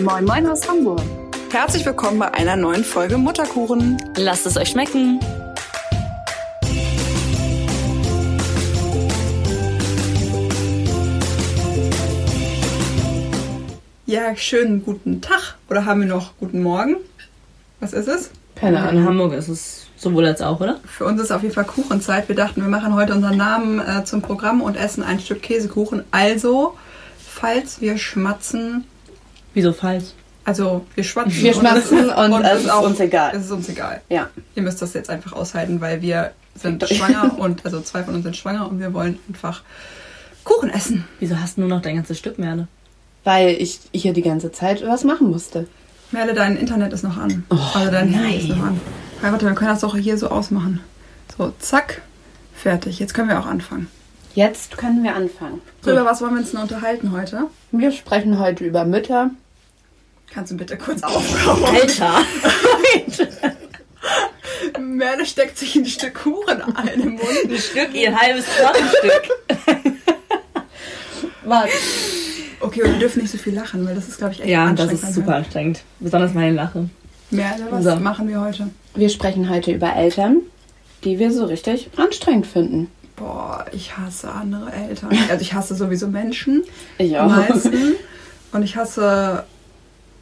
Moin Moin aus Hamburg. Herzlich willkommen bei einer neuen Folge Mutterkuchen. Lasst es euch schmecken. Ja, schönen guten Tag. Oder haben wir noch guten Morgen? Was ist es? Keine Ahnung. In Hamburg ist es sowohl als auch, oder? Für uns ist auf jeden Fall Kuchenzeit. Wir dachten, wir machen heute unseren Namen äh, zum Programm und essen ein Stück Käsekuchen. Also, falls wir schmatzen. Wieso falls? Also, wir schwatzen. Wir schmatzen und, und es ist auch, uns egal. Es ist uns egal. Ja. Ihr müsst das jetzt einfach aushalten, weil wir sind schwanger und also zwei von uns sind schwanger und wir wollen einfach Kuchen essen. Wieso hast du nur noch dein ganzes Stück Merle? Weil ich hier die ganze Zeit was machen musste. Merle, dein Internet ist noch an. Oh, also dein Handy nein. ist noch an. Ja, warte, wir können das auch hier so ausmachen. So, zack, fertig. Jetzt können wir auch anfangen. Jetzt können wir anfangen. So, über was wollen wir uns denn unterhalten heute? Wir sprechen heute über Mütter. Kannst du bitte kurz aufkommen? Alter! Merle steckt sich ein Stück Kuchen ein im Mund. Ein Stück, ihr halbes Tortenstück. Warte. Okay, und wir dürfen nicht so viel lachen, weil das ist, glaube ich, echt Ja, das ist super anstrengend. Besonders meine Lache. Merle, was So. machen wir heute? Wir sprechen heute über Eltern, die wir so richtig anstrengend finden. Boah, ich hasse andere Eltern. Also ich hasse sowieso Menschen. Ich am meisten. Und ich hasse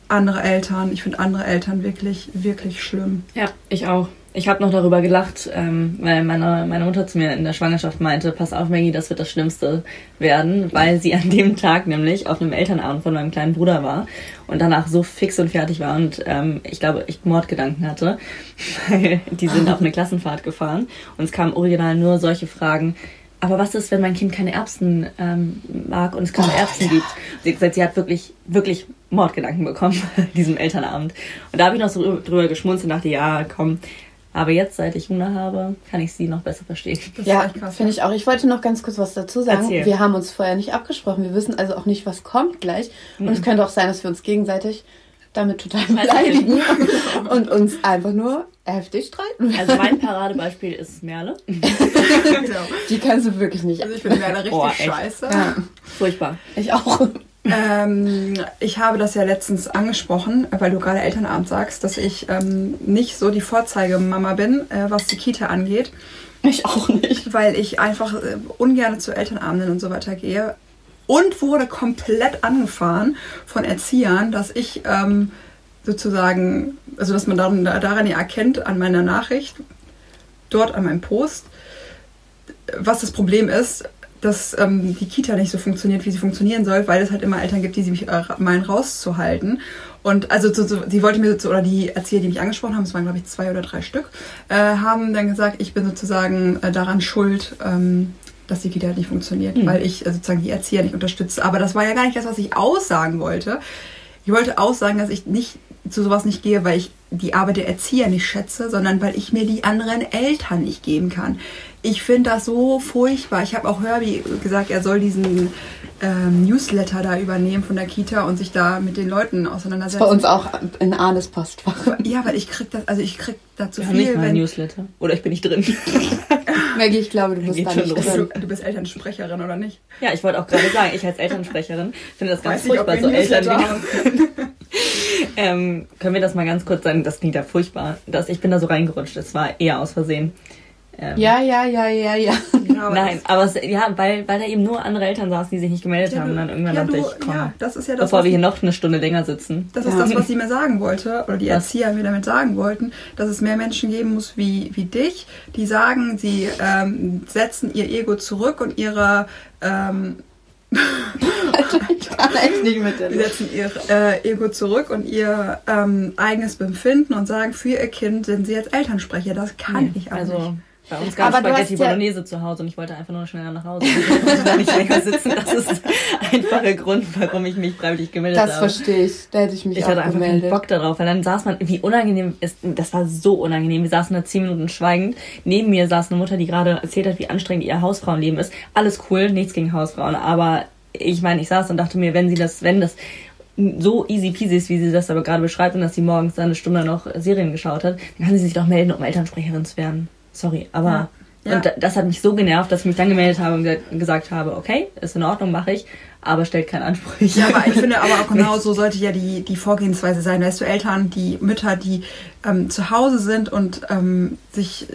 andere Eltern. Ich finde andere Eltern wirklich, wirklich schlimm. Ja, ich auch. Ich habe noch darüber gelacht, ähm, weil meine, meine Mutter zu mir in der Schwangerschaft meinte, pass auf Maggie, das wird das Schlimmste werden, weil sie an dem Tag nämlich auf einem Elternabend von meinem kleinen Bruder war und danach so fix und fertig war und ähm, ich glaube, ich Mordgedanken hatte, weil die sind auf eine Klassenfahrt gefahren und es kamen original nur solche Fragen, aber was ist, wenn mein Kind keine Erbsen ähm, mag und es keine Erbsen gibt? Sie hat gesagt, sie hat wirklich, wirklich Mordgedanken bekommen diesem Elternabend. Und da habe ich noch so drü- drüber geschmunzelt und dachte, ja, komm. Aber jetzt, seit ich Hunger habe, kann ich sie noch besser verstehen. Das Ja, finde ich auch. Ich wollte noch ganz kurz was dazu sagen. Erzähl. Wir haben uns vorher nicht abgesprochen. Wir wissen also auch nicht, was kommt gleich. Und Mhm. es könnte auch sein, dass wir uns gegenseitig damit total beleidigen und uns einfach nur heftig streiten. Also mein Paradebeispiel ist Merle. genau. Die kannst du wirklich nicht. Also ich finde Merle richtig Boah, scheiße. Ja, Furchtbar. ich auch. Ähm, ich habe das ja letztens angesprochen, weil du gerade Elternabend sagst, dass ich ähm, nicht so die Vorzeigemama bin, äh, was die Kita angeht, Ich auch nicht. weil ich einfach äh, ungern zu Elternabenden und so weiter gehe. Und wurde komplett angefahren von Erziehern, dass ich ähm, sozusagen, also dass man daran, daran ja erkennt, an meiner Nachricht, dort an meinem Post, was das Problem ist, dass ähm, die Kita nicht so funktioniert, wie sie funktionieren soll, weil es halt immer Eltern gibt, die sie mich äh, meinen rauszuhalten. Und also so, so, sie wollte mir so, oder die Erzieher, die mich angesprochen haben, es waren glaube ich zwei oder drei Stück, äh, haben dann gesagt, ich bin sozusagen äh, daran schuld, ähm, dass die Kita nicht funktioniert, weil ich äh, sozusagen die Erzieher nicht unterstütze. Aber das war ja gar nicht das, was ich aussagen wollte. Ich wollte aussagen, dass ich nicht zu sowas nicht gehe, weil ich die Arbeit der Erzieher nicht schätze, sondern weil ich mir die anderen Eltern nicht geben kann. Ich finde das so furchtbar. Ich habe auch Herbie gesagt, er soll diesen ähm, Newsletter da übernehmen von der Kita und sich da mit den Leuten auseinandersetzen. Bei uns auch in Arnes Postfach. Ja, weil ich krieg das, also ich krieg da zu Wir haben nicht viel, mal wenn Newsletter. Oder ich bin nicht drin. Maggie, ich glaube, du bist da nicht los. drin. du, du bist Elternsprecherin oder nicht? ja, ich wollte auch gerade sagen, ich als Elternsprecherin finde das ganz Weiß nicht, furchtbar, wir so Eltern. Ähm, können wir das mal ganz kurz sagen? Das klingt ja furchtbar. Das, ich bin da so reingerutscht. Das war eher aus Versehen. Ähm, Ja, ja, ja, ja, ja. Ja, aber Nein, aber es, ja, weil, weil da eben nur andere Eltern saßen, die sich nicht gemeldet Ja, haben. Und dann irgendwann ja, dachte du- ich, komm, ja, das ist ja das, bevor wir hier noch eine Stunde länger sitzen. Das ist Ja. das, was sie mir sagen wollte, oder die Was? Erzieher mir damit sagen wollten, dass es mehr Menschen geben muss wie, wie dich, die sagen, sie ähm, setzen ihr Ego zurück und ihre ähm, Ich kann echt nicht mit dir. die setzen ihr äh, Ego zurück und ihr ähm, eigenes Befinden und sagen, für ihr Kind sind sie jetzt Elternsprecher. Das kann ich auch Also nicht. Bei uns gab es Spaghetti ja- Bolognese zu Hause und ich wollte einfach nur schneller nach Hause. Ich wollte da nicht länger sitzen. Das ist der einfache Grund, warum ich mich freiwillig gemeldet Das habe. verstehe ich. Da hätte ich mich Ich auch hatte einfach keinen gemeldet. Bock darauf, weil dann saß man, wie unangenehm ist, das war so unangenehm. Wir saßen da zehn Minuten schweigend. Neben mir saß eine Mutter, die gerade erzählt hat, wie anstrengend ihr Hausfrauenleben ist. Alles cool, nichts gegen Hausfrauen, aber ich meine, ich saß und dachte mir, wenn sie das, wenn das so easy peasy ist, wie sie das aber gerade beschreibt und dass sie morgens dann eine Stunde noch Serien geschaut hat, dann kann sie sich doch melden, um Elternsprecherin zu werden. Sorry, aber Ja. Ja. Und da- das hat mich so genervt, dass ich mich dann gemeldet habe und ge gesagt habe, okay, ist in Ordnung, mache ich, aber stellt keinen Ansprüche. Ja, aber ich finde aber auch genau so sollte ja die, die Vorgehensweise sein. Weißt du, Eltern, die Mütter, die ähm, zu Hause sind und ähm, sich äh,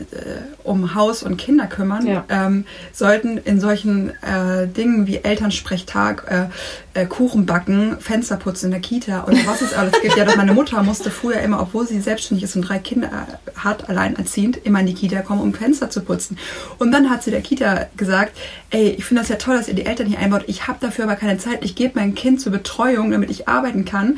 um Haus und Kinder kümmern, Ja. ähm, sollten in solchen äh, Dingen wie Elternsprechtag, äh, äh, Kuchen backen, Fenster putzen in der Kita und was es alles gibt. Ja, dass meine Mutter musste früher immer, obwohl sie selbstständig ist und drei Kinder äh, hat, alleinerziehend, immer in die Kita kommen, um Fenster zu putzen. Und dann hat sie der Kita gesagt, ey, ich finde das ja toll, dass ihr die Eltern hier einbaut. Ich habe dafür aber keine Zeit. Ich gebe mein Kind zur Betreuung, damit ich arbeiten kann.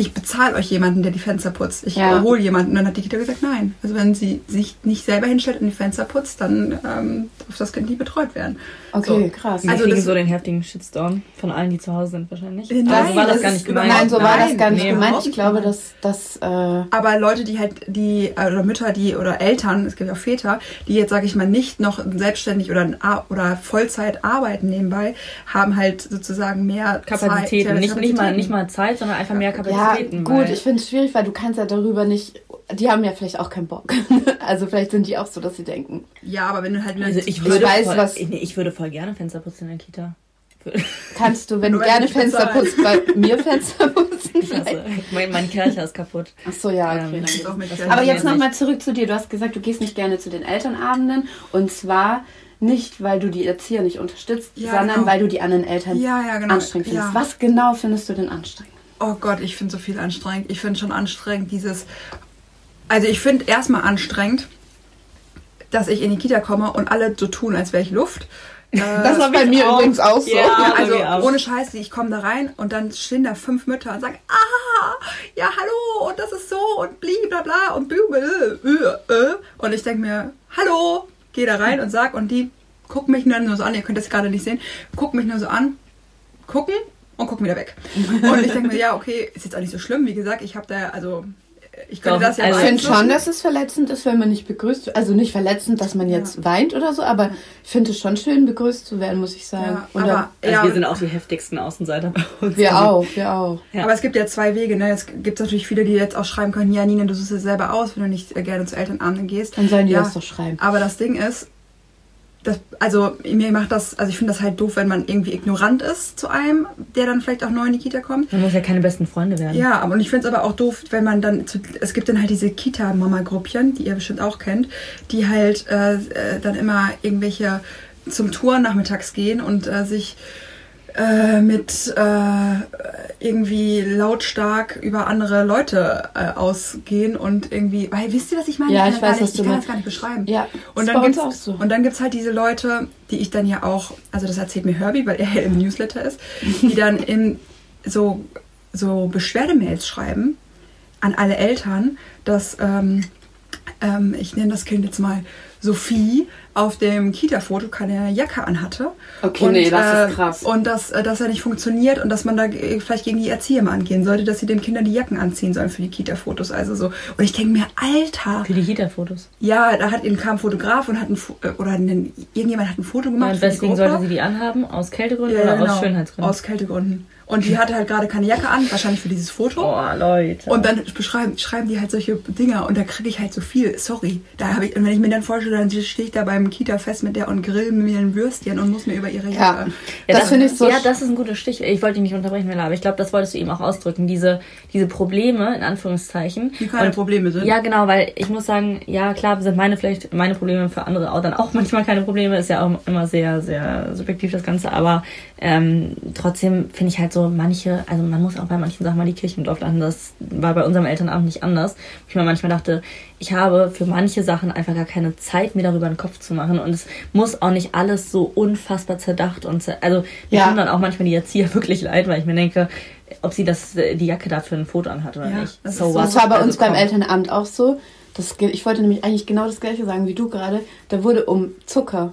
Ich bezahle euch jemanden, der die Fenster putzt. Ich Ja. hole jemanden. Und dann hat die Kita gesagt, nein. Also wenn sie sich nicht selber hinstellt und die Fenster putzt, dann ähm, darf das Kind nie betreut werden. Okay, krass. Wir Also das- so den heftigen Shitstorm von allen, die zu Hause sind wahrscheinlich. Nein, also war das, das gar nicht gemeint. Nein, so war das Nein, gar nicht nee, gemeint. Ich glaube, dass das. Äh, Aber Leute, die halt, die, äh, oder Mütter, die, oder Eltern, es gibt ja auch Väter, die jetzt, sage ich mal, nicht noch selbstständig oder, oder Vollzeit arbeiten nebenbei, haben halt sozusagen mehr Kapazitäten. Zeit, nicht, nicht, mal, Kapazitäten. nicht mal Zeit, sondern einfach mehr ja, Kapazitäten. gut, weil- ich finde es schwierig, weil du kannst ja darüber nicht. Die haben ja vielleicht auch keinen Bock. also vielleicht sind die auch so, dass sie denken. Ja, aber wenn du halt... also ich Ich würde, weiß, voll, was- nee, ich würde voll gerne Fenster putzen in der Kita. Kannst du, wenn du gerne ich Fenster putzt, bei mir Fenster putzen? Also, mein, mein Kirche ist kaputt. Ach so, ja, okay. Ähm, das der- Aber jetzt nochmal zurück zu dir. Du hast gesagt, du gehst nicht gerne zu den Elternabenden. Und zwar nicht, weil du die Erzieher nicht unterstützt, Ja, sondern genau. weil du die anderen Eltern Ja, ja, genau. anstrengend findest. Ja. Was genau findest du denn anstrengend? Oh Gott, ich finde so viel anstrengend. Ich finde schon anstrengend dieses. Also ich finde erstmal anstrengend, dass ich in die Kita komme und alle so tun, als wäre ich Luft. Äh, Das war bei mir auch. übrigens auch so. Ja. ja, also ohne Scheiß, ich komme da rein und dann stehen da fünf Mütter und sagen, ah, ja, hallo, und das ist so und bli, bla, bla, und bü, bü, äh, äh. Und ich denke mir, hallo, geh da rein und sag, und die gucken mich nur so an, ihr könnt das gerade nicht sehen, gucken mich nur so an, gucken und gucken wieder weg. Und ich denke mir, ja, okay, ist jetzt auch nicht so schlimm, wie gesagt, ich habe da, also, ich könnte Doch, das ja also Ich finde schon, dass es verletzend ist, wenn man nicht begrüßt wird. Also nicht verletzend, dass man jetzt weint oder so, aber ich finde es schon schön, begrüßt zu werden, muss ich sagen. Ja, Und aber, Also ja, wir sind auch die heftigsten Außenseiter bei uns. wir Also, auch, wir auch. Ja. Aber es gibt ja zwei Wege. Ne? Es gibt natürlich viele, die jetzt auch schreiben können, ja, Nina, du suchst es selber aus, wenn du nicht äh, gerne zu Elternabenden gehst. Dann sollen die ja, das doch schreiben. Aber das Ding ist, das, also mir macht das, also ich finde das halt doof, wenn man irgendwie ignorant ist zu einem, der dann vielleicht auch neu in die Kita kommt. Man muss ja keine besten Freunde werden. Ja, aber und ich finde es aber auch doof, wenn man dann, zu, es gibt dann halt diese Kita-Mama-Gruppchen, die ihr bestimmt auch kennt, die halt äh, äh, dann immer irgendwelche zum Tour nachmittags gehen und äh, sich äh, mit äh, irgendwie lautstark über andere Leute äh, ausgehen und irgendwie, weil wisst ihr, was ich meine? Ja, ich, ich kann weiß, gar was nicht, du ich kann meinst. das gar nicht beschreiben. Ja, Und dann, gibt's, auch so. und dann gibt es halt diese Leute, die ich dann ja auch, also das erzählt mir Herbie, weil er ja im Newsletter ist, die dann in so, so Beschwerdemails schreiben an alle Eltern, dass, ähm, ähm, ich nenne das Kind jetzt mal Sophie, auf dem Kita-Foto keine Jacke anhatte. Okay, und, nee, das ist äh, krass. Und dass, äh, dass er nicht funktioniert und dass man da äh, vielleicht gegen die Erzieher mal angehen sollte, dass sie den Kindern die Jacken anziehen sollen für die Kita-Fotos. Also so. Und ich denke mir, Alter, Für die Kita-Fotos. ja, da hat kam ein Fotograf und hat ein Fo- äh, oder ein, irgendjemand hat ein Foto Ja, gemacht. die deswegen sollte sie die anhaben, aus Kältegründen ja, oder ja, genau, aus Schönheitsgründen. Aus Kältegründen. Und die hatte halt gerade keine Jacke an, wahrscheinlich für dieses Foto. oh, Leute. Und dann beschreiben, schreiben die halt solche Dinger und da kriege ich halt so viel. Sorry. Da habe ich, und wenn ich mir dann vorstelle, dann stehe ich da beim Kita-Fest mit der und grill mir ein Würstchen und muss mir über ihre Ja. Jacke. das finde ich so Ja, das ist ein guter Stich. Ich wollte dich nicht unterbrechen, Mela, aber ich glaube, das wolltest du eben auch ausdrücken. Diese, diese Probleme, in Anführungszeichen. Die keine Und- Probleme sind. Ja, genau, weil ich muss sagen, ja, klar, sind meine vielleicht meine Probleme für andere auch dann auch manchmal keine Probleme. Ist ja auch immer sehr, sehr subjektiv das Ganze, aber ähm, trotzdem finde ich halt so manche, also man muss auch bei manchen Sachen mal die Kirche im. Das war bei unserem Elternabend nicht anders. Ich mir manchmal dachte, ich habe für manche Sachen einfach gar keine Zeit, mir darüber den Kopf zu machen. Und es muss auch nicht alles so unfassbar zerdacht und zer also mir Ja. tun dann auch manchmal die Erzieher wirklich leid, weil ich mir denke, ob sie das die Jacke dafür ein Foto anhat oder Ja, nicht. das So so. Das war bei Also uns beim komm. Elternamt auch so. Das, ich wollte nämlich eigentlich genau das gleiche sagen wie du gerade. Da wurde um Zucker.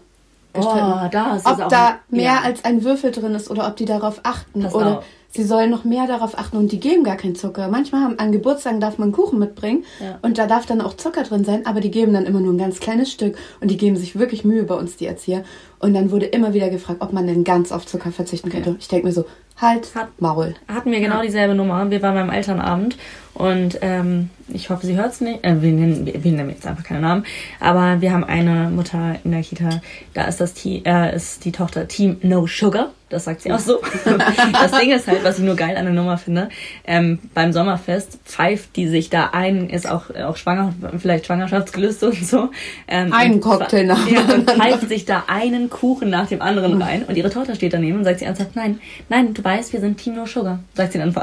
Oh, da ist ob auch da mehr ja. als ein Würfel drin ist oder ob die darauf achten. Pass oder auf. sie sollen noch mehr darauf achten und die geben gar keinen Zucker. Manchmal haben, an Geburtstagen darf man Kuchen mitbringen Ja. und da darf dann auch Zucker drin sein, aber die geben dann immer nur ein ganz kleines Stück und die geben sich wirklich Mühe bei uns, die Erzieher. Und dann wurde immer wieder gefragt, ob man denn ganz auf Zucker verzichten könnte. Ich denke mir so, Halt, Hat- Maul. hatten wir genau dieselbe Nummer. Wir waren beim Elternabend und ähm, ich hoffe, sie hört es nicht. Äh, wir, nennen, wir nennen jetzt einfach keinen Namen. Aber wir haben eine Mutter in der Kita, da ist, das Te äh, ist die Tochter Team No Sugar. Das sagt sie auch so. das Ding ist halt, was ich nur geil an der Nummer finde, ähm, beim Sommerfest pfeift die sich da ein, ist auch, auch schwanger, vielleicht Schwangerschaftsgelüste und so. Ähm, Einen und Cocktail nach dem ja, und pfeift sich da einen Kuchen nach dem anderen rein. Und ihre Tochter steht daneben und sagt sie ernsthaft, nein, nein, du weißt, wir sind Team No Sugar, sagt sie dann. und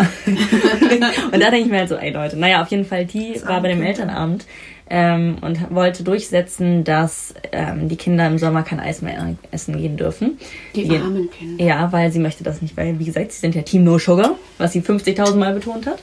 da denke ich mir halt so, ey Leute, naja, auf jeden Fall, die Das war bei dem. Elternabend ähm, und wollte durchsetzen, dass ähm, die Kinder im Sommer kein Eis mehr essen gehen dürfen. Die Die- armen Kinder. Ja, weil sie möchte das nicht, weil, wie gesagt, sie sind ja Team No Sugar, was sie 50.000 Mal betont hat.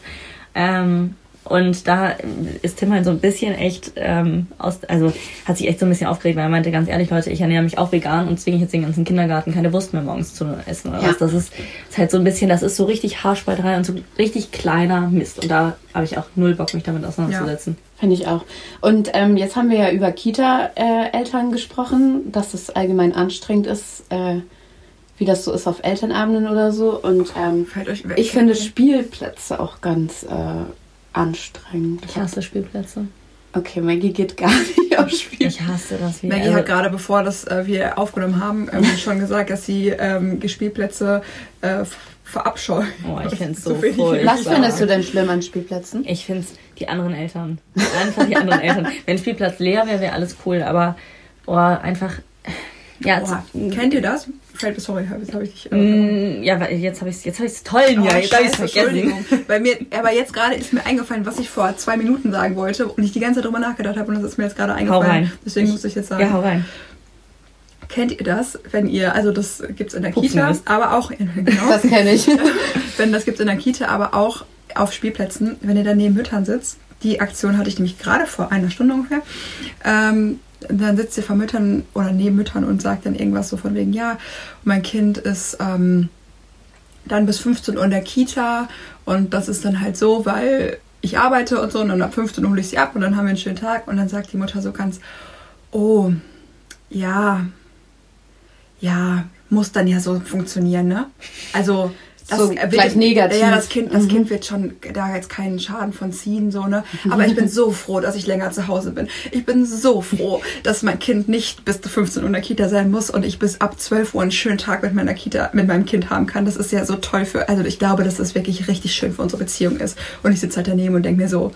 Ähm, und da ist Tim halt so ein bisschen echt ähm, aus, also hat sich echt so ein bisschen aufgeregt, weil er meinte, ganz ehrlich, Leute, ich ernähre mich auch vegan und zwinge jetzt den ganzen Kindergarten keine Wurst mehr morgens zu essen oder Ja. was. Das ist, ist halt so ein bisschen, das ist so richtig Haarspalterei und so richtig kleiner Mist. Und da habe ich auch null Bock, mich damit auseinanderzusetzen. Finde ich auch. Und ähm, jetzt haben wir ja über Kita-Eltern gesprochen, dass es allgemein anstrengend ist, äh, wie das so ist auf Elternabenden oder so. Und ähm, Fällt euch ich finde Spielplätze auch ganz äh, anstrengend. Ich hasse Spielplätze. Okay, Maggie geht gar nicht auf Spielplätze. Ich hasse das wie Maggie hat gerade, bevor das äh, wir aufgenommen haben, ähm, schon gesagt, dass sie ähm, Spielplätze äh, verabscheut. Oh, ich find's so wenig furchtbar. wie Was findest du denn schlimm an Spielplätzen? Ich finde die anderen Eltern. Einfach die anderen Eltern. Wenn Spielplatz leer wäre, wäre alles cool, aber oh, einfach. Ja, Boah, z- kennt ihr das? Fällt, sorry, jetzt habe ich dich. Äh, Mm, ja, weil jetzt habe ich jetzt habe ich toll, Oh, ja, jetzt habe ich scheiße, vergessen. Weil mir, aber jetzt gerade ist mir eingefallen, was ich vor zwei Minuten sagen wollte und ich die ganze Zeit drüber nachgedacht habe und das ist mir jetzt gerade eingefallen. rein. Deswegen Ich- muss ich jetzt sagen. Ja, hau rein. Kennt ihr das, wenn ihr, also das gibt's in der Pupsen Kita, ist. aber auch in, genau, Das kenne ich. wenn das gibt's in der Kita, aber auch auf Spielplätzen, wenn ihr dann neben Müttern sitzt. Die Aktion hatte ich nämlich gerade vor einer Stunde ungefähr. Ähm, dann sitzt ihr vor Müttern oder neben Müttern und sagt dann irgendwas so von wegen, ja, mein Kind ist ähm, dann bis 15 Uhr in der Kita und das ist dann halt so, weil ich arbeite und so und dann ab 15 Uhr hole ich sie ab und dann haben wir einen schönen Tag und dann sagt die Mutter so ganz, oh, ja, ja, muss dann ja so funktionieren, ne? Also das So gleich negativ. Ja, das Kind, das Mhm. Kind wird schon da jetzt keinen Schaden von ziehen, so, ne? Aber ich bin so froh, dass ich länger zu Hause bin. Ich bin so froh, dass mein Kind nicht bis zu 15 Uhr in der Kita sein muss und ich bis ab 12 Uhr einen schönen Tag mit meiner Kita, mit meinem Kind haben kann. Das ist ja so toll für, also ich glaube, dass das wirklich richtig schön für unsere Beziehung ist. Und ich sitze halt daneben und denke mir so,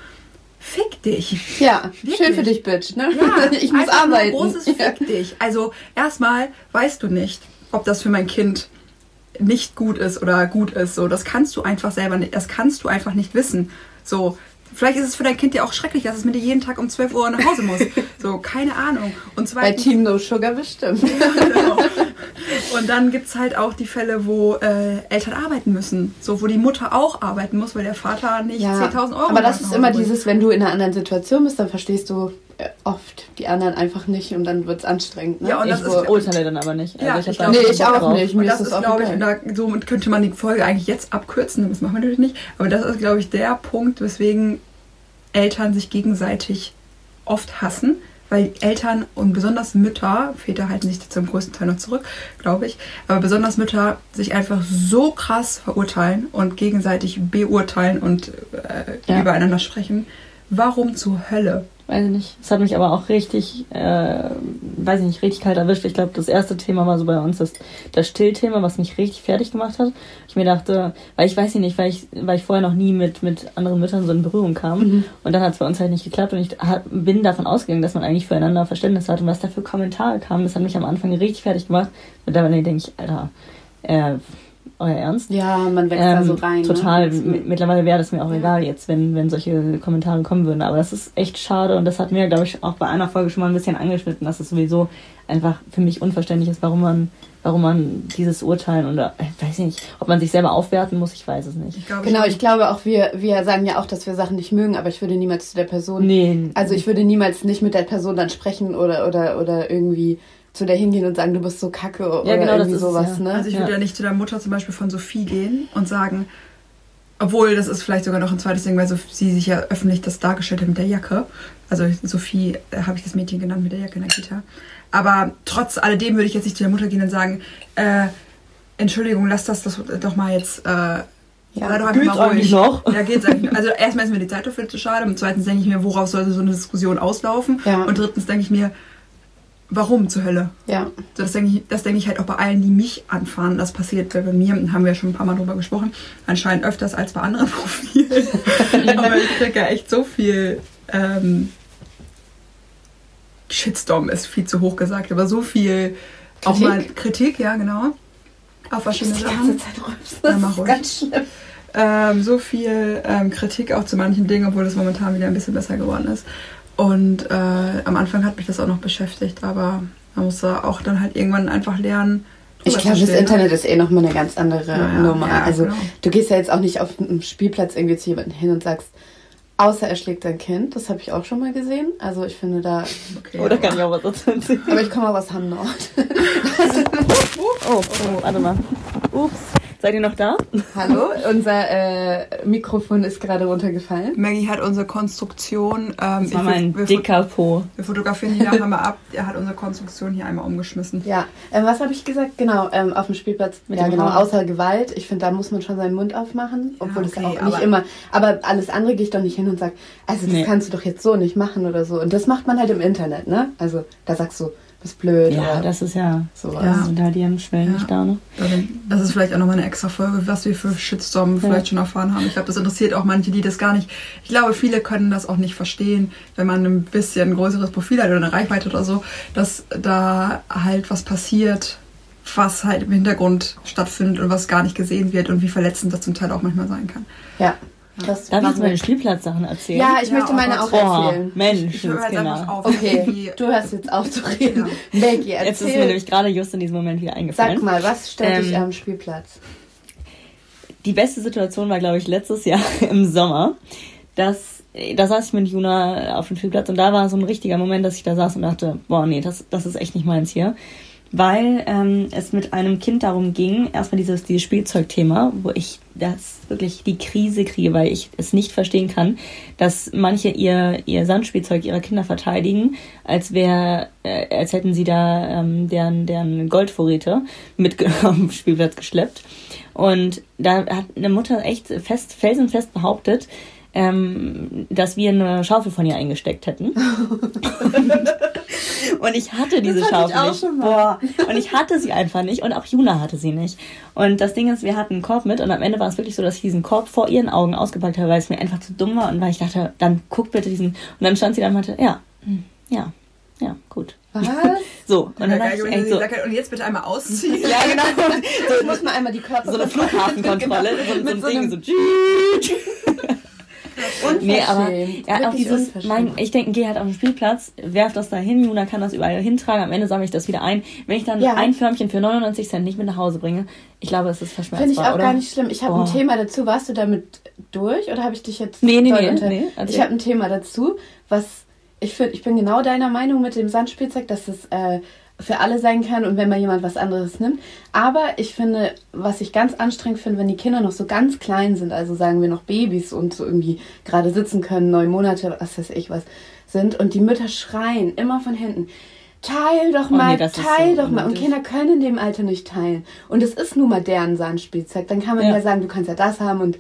fick dich. Ja, Wirklich? schön für dich, Bitch. Ne? Ja, ich muss arbeiten. Großes Ja. Fick dich. Also erstmal weißt du nicht, ob das für mein Kind nicht gut ist oder gut ist. So, das kannst du einfach selber nicht. Das kannst du einfach nicht wissen. So. Vielleicht ist es für dein Kind ja auch schrecklich, dass es mit dir jeden Tag um 12 Uhr nach Hause muss. So, keine Ahnung. Und Bei zweitens, Team No Sugar bestimmt. genau. Und dann gibt es halt auch die Fälle, wo äh, Eltern arbeiten müssen. So, wo die Mutter auch arbeiten muss, weil der Vater nicht 10.000 Euro aber das ist immer bringt. dieses, wenn du in einer anderen Situation bist, dann verstehst du oft die anderen einfach nicht und dann wird es anstrengend. Ne? Ja, und das ich ist- urteile dann aber nicht. Ja, also ich da glaub- Nee, ich auch drauf. nicht. Und das ist ist, glaube ich, da, somit könnte man die Folge eigentlich jetzt abkürzen, das machen wir natürlich nicht. Aber das ist, glaube ich, der Punkt, weswegen Eltern sich gegenseitig oft hassen, weil Eltern und besonders Mütter, Väter halten sich zum größten Teil noch zurück, glaube ich, aber besonders Mütter sich einfach so krass verurteilen und gegenseitig beurteilen und äh, Ja. übereinander sprechen. Warum zur Hölle? Weiß ich nicht. Es hat mich aber auch richtig, äh, weiß ich nicht, richtig kalt erwischt. Ich glaube, das erste Thema war so bei uns das, das Stillthema, was mich richtig fertig gemacht hat. Ich mir dachte, weil ich weiß nicht, weil ich, weil ich vorher noch nie mit, mit anderen Müttern so in Berührung kam. Mhm. Und dann hat es bei uns halt nicht geklappt und ich ha- bin davon ausgegangen, dass man eigentlich füreinander Verständnis hat. Und was da für Kommentare kamen, das hat mich am Anfang richtig fertig gemacht. Mittlerweile denke ich, Alter, äh, euer Ernst? Ja, man wächst da Ähm, so rein. total. Ne? Mittlerweile wäre das mir auch Ja. egal jetzt, wenn, wenn solche Kommentare kommen würden. Aber das ist echt schade und das hat mir, glaube ich, auch bei einer Folge schon mal ein bisschen angeschnitten, dass es sowieso einfach für mich unverständlich ist, warum man, warum man dieses Urteilen oder äh, weiß ich nicht, ob man sich selber aufwerten muss, ich weiß es nicht. Ich glaube, Genau, ich glaube auch, wir, wir sagen ja auch, dass wir Sachen nicht mögen, aber ich würde niemals zu der Person. Nee. Also ich würde niemals nicht mit der Person dann sprechen oder, oder, oder irgendwie zu der hingehen und sagen, du bist so kacke oder genau, das irgendwie ist es, sowas, ja. ne? Also ich würde Ja. ja nicht zu der Mutter zum Beispiel von Sophie gehen und sagen, obwohl das ist vielleicht sogar noch ein zweites Ding, weil Sophie, sie sich ja öffentlich das dargestellt hat mit der Jacke. Also Sophie äh, habe ich das Mädchen genannt mit der Jacke in der Kita. Aber trotz alledem würde ich jetzt nicht zu der Mutter gehen und sagen, äh, Entschuldigung, lass das, das doch mal jetzt. Äh, Ja, doch geht's mal ruhig. eigentlich noch? Ja, geht's eigentlich noch. Also erstmal ist mir die Zeit dafür zu schade und zweitens denke ich mir, worauf sollte so eine Diskussion auslaufen? Ja. Und drittens denke ich mir, warum zur Hölle? Ja. Das denke ich, das denke ich halt auch bei allen, die mich anfahren. Das passiert bei mir, haben wir schon ein paar Mal drüber gesprochen, anscheinend öfters als bei anderen Profilen. Aber ich kriege ja echt so viel ähm, Shitstorm ist viel zu hoch gesagt, aber so viel auch Kritik? mal Kritik, ja genau. Auf verschiedene Sachen. ganze Zeit. Ja, Das mach ist ganz schlimm. Ähm, so viel ähm, Kritik auch zu manchen Dingen, obwohl das momentan wieder ein bisschen besser geworden ist. Und äh, am Anfang hat mich das auch noch beschäftigt, aber man muss da auch dann halt irgendwann einfach lernen. Ich glaube, das stehen, Internet ist eh nochmal eine ganz andere Ja, Nummer. ja, also genau. du gehst ja jetzt auch nicht auf einem Spielplatz irgendwie zu jemandem hin und sagst, außer er schlägt dein Kind. Das habe ich auch schon mal gesehen. Also ich finde da. Okay, Oder kann ich auch was dazu erzählen? Aber ich komme auch aus Hamnord. Oh, oh, warte mal. Ups. Seid ihr noch da? Hallo, unser äh, Mikrofon ist gerade runtergefallen. Maggie hat unsere Konstruktion. Ähm, Das war ich- mein wir, dicker Po. wir fotografieren die nachher mal ab. Er hat unsere Konstruktion hier einmal umgeschmissen. Ja, ähm, was habe ich gesagt? Genau, ähm, auf dem Spielplatz. Mit ja, dem genau, Haar. außer Gewalt. Ich finde, da muss man schon seinen Mund aufmachen, obwohl okay, es auch nicht aber- immer. Aber alles andere gehe ich doch nicht hin und sage, also das Nee. kannst du doch jetzt so nicht machen oder so. Und das macht man halt im Internet, ne? Also da sagst du, bist blöd Ja, das ist ja. sowas. Ja. Also da die Schwellen Ja. nicht da, ne? Das ist vielleicht auch nochmal eine extra Folge, was wir für Shitstorm vielleicht schon erfahren haben. Ich glaube, das interessiert auch manche, die das gar nicht. Ich glaube, viele können das auch nicht verstehen, wenn man ein bisschen ein größeres Profil hat oder eine Reichweite oder so, dass da halt was passiert, was halt im Hintergrund stattfindet und was gar nicht gesehen wird und wie verletzend das zum Teil auch manchmal sein kann. Ja. Das Darf ich jetzt meine. Spielplatzsachen erzählen? Ja, ich Ja, möchte oh meine Gott. auch Boah, erzählen. Mensch, Ich höre jetzt Kinder. auf. Okay, du hörst jetzt auf zu reden. Maggie, Jetzt ist mir erzähl. nämlich gerade just in diesem Moment wieder eingefallen. Sag mal, was dich Ähm, am Spielplatz? Die beste Situation war, glaube ich, letztes Jahr im Sommer. Das, da saß ich mit Juna auf dem Spielplatz und da war so ein richtiger Moment, dass ich da saß und dachte, boah, nee, das, das ist echt nicht meins hier. Weil ähm, es mit einem Kind darum ging, erstmal dieses, dieses Spielzeugthema, wo ich das wirklich die Krise kriege, weil ich es nicht verstehen kann, dass manche ihr, ihr Sandspielzeug ihrer Kinder verteidigen, als wäre, äh, als hätten sie da ähm, deren, deren Goldvorräte mit den Spielplatz geschleppt. Und da hat eine Mutter echt fest, felsenfest behauptet, ähm, dass wir eine Schaufel von ihr eingesteckt hätten. und ich hatte diese Das hatte ich Schaufel auch nicht. schon mal. Boah. Und ich hatte sie einfach nicht und auch Juna hatte sie nicht. Und das Ding ist, wir hatten einen Korb mit und am Ende war es wirklich so, dass ich diesen Korb vor ihren Augen ausgepackt habe, weil es mir einfach zu dumm war und weil ich dachte, dann guck bitte diesen. Und dann stand sie da und meinte, ja, hm, ja, ja, gut. Was? So, und dann Ja, dachte ich echt sie so, sagt, und jetzt bitte einmal ausziehen. ja genau, Ich muss mal einmal die Körper so eine Flughafenkontrolle, so, so Mit ein so Ding, so. Nee, aber ja, auch dieses, mein, ich denke, geh halt auf den Spielplatz, werf das da hin, Juna kann das überall hintragen, am Ende sammle ich das wieder ein. Wenn ich dann Ja. ein Förmchen für 99 Cent nicht mit nach Hause bringe, ich glaube, es ist verschmerzbar, Finde ich auch oder? gar nicht schlimm. Ich habe ein. Thema dazu. Warst du damit durch oder habe ich dich jetzt Nee, nee, nee, unter- nee. Ich habe ein Thema dazu, was ich finde, ich bin genau deiner Meinung mit dem Sandspielzeug, dass es äh, für alle sein kann und wenn mal jemand was anderes nimmt. Aber ich finde, was ich ganz anstrengend finde, wenn die Kinder noch so ganz klein sind, also sagen wir noch Babys und so irgendwie gerade sitzen können, neun Monate, was weiß ich was sind und die Mütter schreien immer von hinten. Teil doch Oh nee, mal, ist teil so doch mal. Und. Kinder können in dem Alter nicht teilen. Und es ist nun mal deren Sandspielzeug. Dann kann man ja, Ja. sagen, du kannst ja das haben und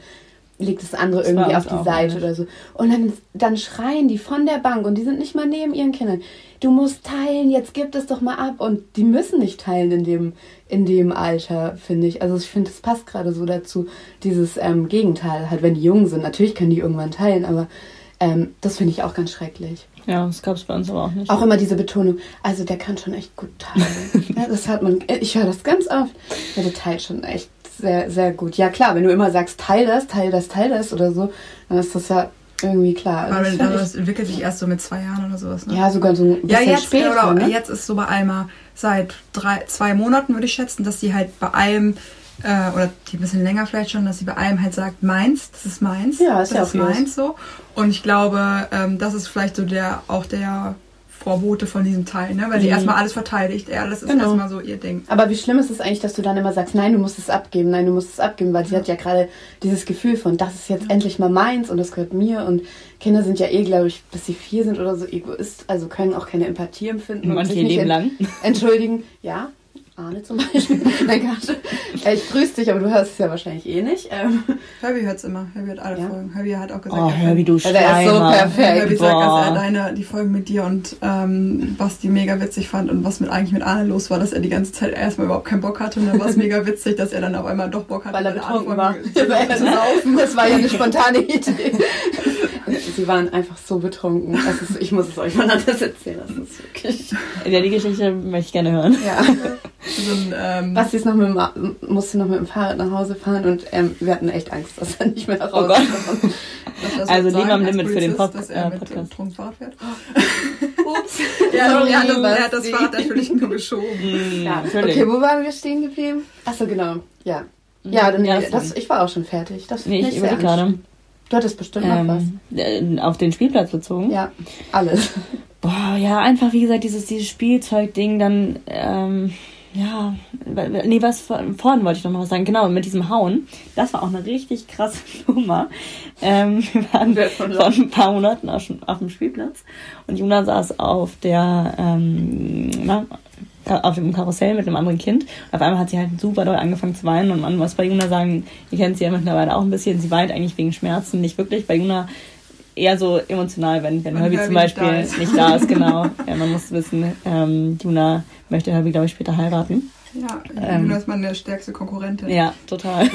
legt das andere Das irgendwie auf die Seite ähnlich. oder so. Und dann, dann schreien die von der Bank und die sind nicht mal neben ihren Kindern. Du musst teilen, jetzt gib es doch mal ab. Und die müssen nicht teilen in dem, in dem Alter, finde ich. Also ich finde, es passt gerade so dazu, dieses ähm, Gegenteil. Halt, wenn die jung sind, natürlich können die irgendwann teilen, aber ähm, das finde ich auch ganz schrecklich. Ja, das gab es bei uns aber auch nicht. Auch immer diese Betonung, also der kann schon echt gut teilen. ja, das hat man, ich höre das ganz oft. Ja, der teilt schon echt sehr, sehr gut. Ja klar, wenn du immer sagst, teil das, teil das, teil das oder so, dann ist das ja irgendwie klar. Also Aber das das, das entwickelt sich erst so mit zwei Jahren oder sowas. Ne? ja, sogar so ein Ja, bisschen jetzt, später. oder, ne? jetzt ist so bei Alma seit drei, zwei Monaten, würde ich schätzen, dass sie halt bei allem, äh, oder die ein bisschen länger vielleicht schon, dass sie bei allem halt sagt, meins, das ist meins. Ja, ist das ja ist meins so. Und ich glaube, ähm, das ist vielleicht so der, auch der Vorbote von diesem Teil, ne? Weil sie Mhm. erstmal alles verteidigt. Ja, das ist Genau. erstmal so ihr Ding. Aber wie schlimm ist es eigentlich, dass du dann immer sagst, nein, du musst es abgeben, nein, du musst es abgeben, weil sie hat ja gerade dieses Gefühl von, das ist jetzt endlich mal meins und das gehört mir und Kinder sind ja eh, glaube ich, bis sie vier sind oder so egoist, also können auch keine Empathie empfinden. und Manche sich nicht Leben lang. Entschuldigen, ja. Arne zum Beispiel. Nein, Quatsch. Äh, ich grüße dich, aber du hörst es ja wahrscheinlich eh nicht. Ähm, Herbie hört es immer. Herbie hat alle Ja? Folgen. Herbie hat auch gesagt, Oh, er Herbie, du Also er ist so Schleimer. perfekt. Herbie sagt, dass er Boah. deine, die Folgen mit dir und ähm, Basti mega witzig fand und was mit eigentlich mit Arne los war, dass er die ganze Zeit erstmal überhaupt keinen Bock hatte und dann war es mega witzig, dass er dann auf einmal doch Bock hatte, Weil er betrunken war. zu saufen. Das war ja eine spontane Idee. Sie waren einfach so betrunken. Das ist, ich muss es euch mal anders erzählen. Das ist wirklich. Ja, die Geschichte möchte ich gerne hören. Ja. So ein, ähm, Basti ist noch mit dem, musste noch mit dem Fahrrad nach Hause fahren und ähm, wir hatten echt Angst, dass er nicht mehr nach Hause Oh kommt. Also sagen am Limit für den Pod- dass er äh, mit Podcast. Trunk Fahrrad fährt. Ups. Ja, Sorry, er, hat das, er hat das Fahrrad natürlich nur geschoben. Mm, Ja, natürlich. okay, wo waren wir stehen geblieben? Achso, genau. Ja. Ja, dann, Ja, das, das- ich war auch schon fertig. Das Nee, finde ich sehr überlege gerade. Du hattest bestimmt noch was. Ähm, äh, auf den Spielplatz bezogen. Ja, alles. Boah, ja, einfach wie gesagt, dieses, dieses Spielzeugding, dann, ähm, ja, nee, was vorhin wollte ich noch mal was sagen. Genau, mit diesem Hauen. Das war auch eine richtig krasse Nummer. Ähm, wir waren vor ein paar Monaten auf, auf dem Spielplatz und Juna saß auf der, ähm, na, auf dem Karussell mit einem anderen Kind. Auf einmal hat sie halt super doll angefangen zu weinen und man muss bei Juna sagen, ihr kennt sie ja mittlerweile auch ein bisschen, sie weint eigentlich wegen Schmerzen, nicht wirklich. Bei Juna eher so emotional, wenn, wenn Herbie Herbie zum nicht Beispiel da ist. nicht da ist, genau. ja, man muss wissen, ähm, Juna möchte Herbie, glaube ich, später heiraten. Ja, Ähm. Juna ist meine stärkste Konkurrentin. Ja, total.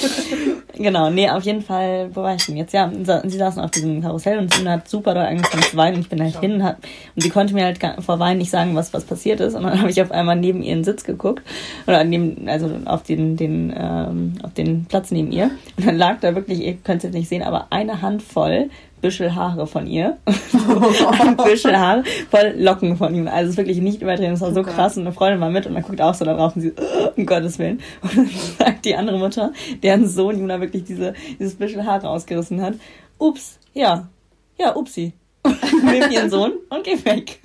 genau, nee, auf jeden Fall, wo war ich denn jetzt? Ja, sie saßen auf diesem Karussell und Juna hat super doll angefangen zu weinen und ich bin halt hin und, hab, und sie konnte mir halt vor Weinen nicht sagen, was, was passiert ist und dann habe ich auf einmal neben ihren Sitz geguckt oder neben, also auf den, den, ähm, auf den Platz neben ihr und dann lag da wirklich, ihr könnt es jetzt nicht sehen, aber eine Handvoll Büschel Haare von ihr. Ein Büschel Haare, voll Locken von ihm. Also es ist wirklich nicht übertrieben. Es war so Oh Gott. krass und eine Freundin war mit und dann guckt auch so da drauf und sie, "Oh, um Gottes Willen. Und dann sagt die andere Mutter, deren Sohn Juna wirklich diese, dieses Büschel Haare ausgerissen hat, ups, ja, ja, upsi. Nimm ihren Sohn und geh weg.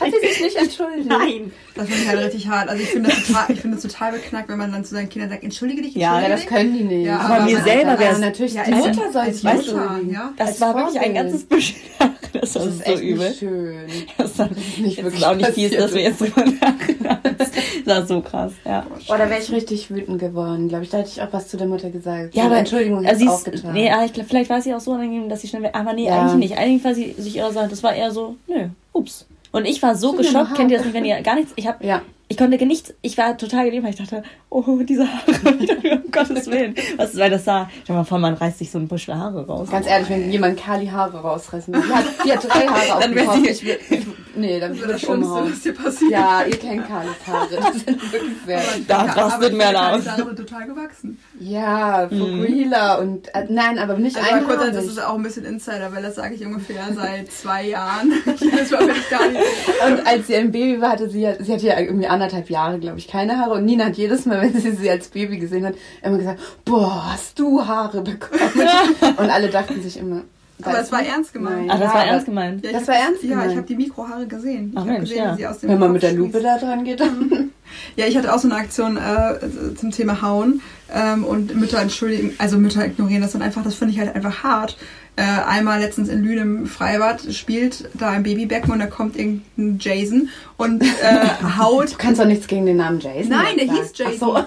Hat sie sich nicht entschuldigt? Nein. Das finde ich halt richtig hart. Also ich finde das total, ich finde das total beknackt, wenn man dann zu seinen Kindern sagt, entschuldige dich, Ja, entschuldige Ja, das können die nicht. Ja, aber mir selber wär's- Ja, natürlich, Ja, die als- Mutter soll sich Mutter, entschuldigen. ja. Das war wirklich ein ganzes Büschel. Das war Das ist so echt übel. nicht schön. Das, ist nicht das wirklich ist auch nicht passiert. dass wir jetzt drüber nachdenken. Das war so krass, ja. Oh, da wäre ich richtig wütend geworden, glaube ich. Da hätte ich auch was zu der Mutter gesagt. Ja, So, aber Entschuldigung, ich also sie ist, aufgetan. nee, aber ich, glaub, vielleicht war sie auch so unangenehm, dass sie schnell weg. Aber nee, Ja. eigentlich nicht. Eigentlich war sie sich Sache. Das war eher so, nö, ups. Und ich war so geschockt. Kennt ihr das nicht, wenn ihr gar nichts. Ich hab, Ja. ich konnte nichts. Ich war total geliebt, weil ich dachte, oh, diese Haare. Dachte, um Gottes Willen. Was, weil das sah. Stell mal vor, man reißt sich so ein Büschel Haare raus. Ganz ehrlich, wenn jemand Kali Haare rausreißen will. Die hat, die hat drei Haare auf Dann dem wär Kopf. sie- Ich ich, nee, dann Das ist würde das ich umhauen. was dir passiert. Ja, ihr kennt Kalis Haare. Die sind wirklich sehr... Da rastet aber mir die aus. Haare total gewachsen. Ja, Mhm. Fukuhila und... Äh, nein, aber nicht Also ein mal kurz, Haar das ist auch ein bisschen Insider, weil das sage ich ungefähr seit zwei Jahren. Jedes Mal, wenn ich gar nicht. Und als sie ein Baby war, hatte sie, sie hatte ja irgendwie anderthalb Jahre, glaube ich, keine Haare. Und Nina hat jedes Mal, wenn sie sie als Baby gesehen hat, immer gesagt, boah, hast du Haare bekommen? Und alle dachten sich immer... Aber es war ernst gemeint. Ach, das war ernst gemeint. Ja, ich Das hab war ernst Ja, ich gemeint. habe die Mikrohaare gesehen. Ich Ach habe Mensch, gesehen, ja. wie sie aus dem Wenn man Kopf mit der Lupe da dran geht, dann... Ja, ich hatte auch so eine Aktion äh, zum Thema Hauen ähm, und Mütter entschuldigen, also Mütter ignorieren das dann einfach, das finde ich halt einfach hart. Äh, einmal letztens in Lünen im Freibad spielt da ein Babybecken und da kommt irgendein Jason und äh, haut. Du kannst doch nichts gegen den Namen Jason Nein, der sagen. hieß Jason. Ach so.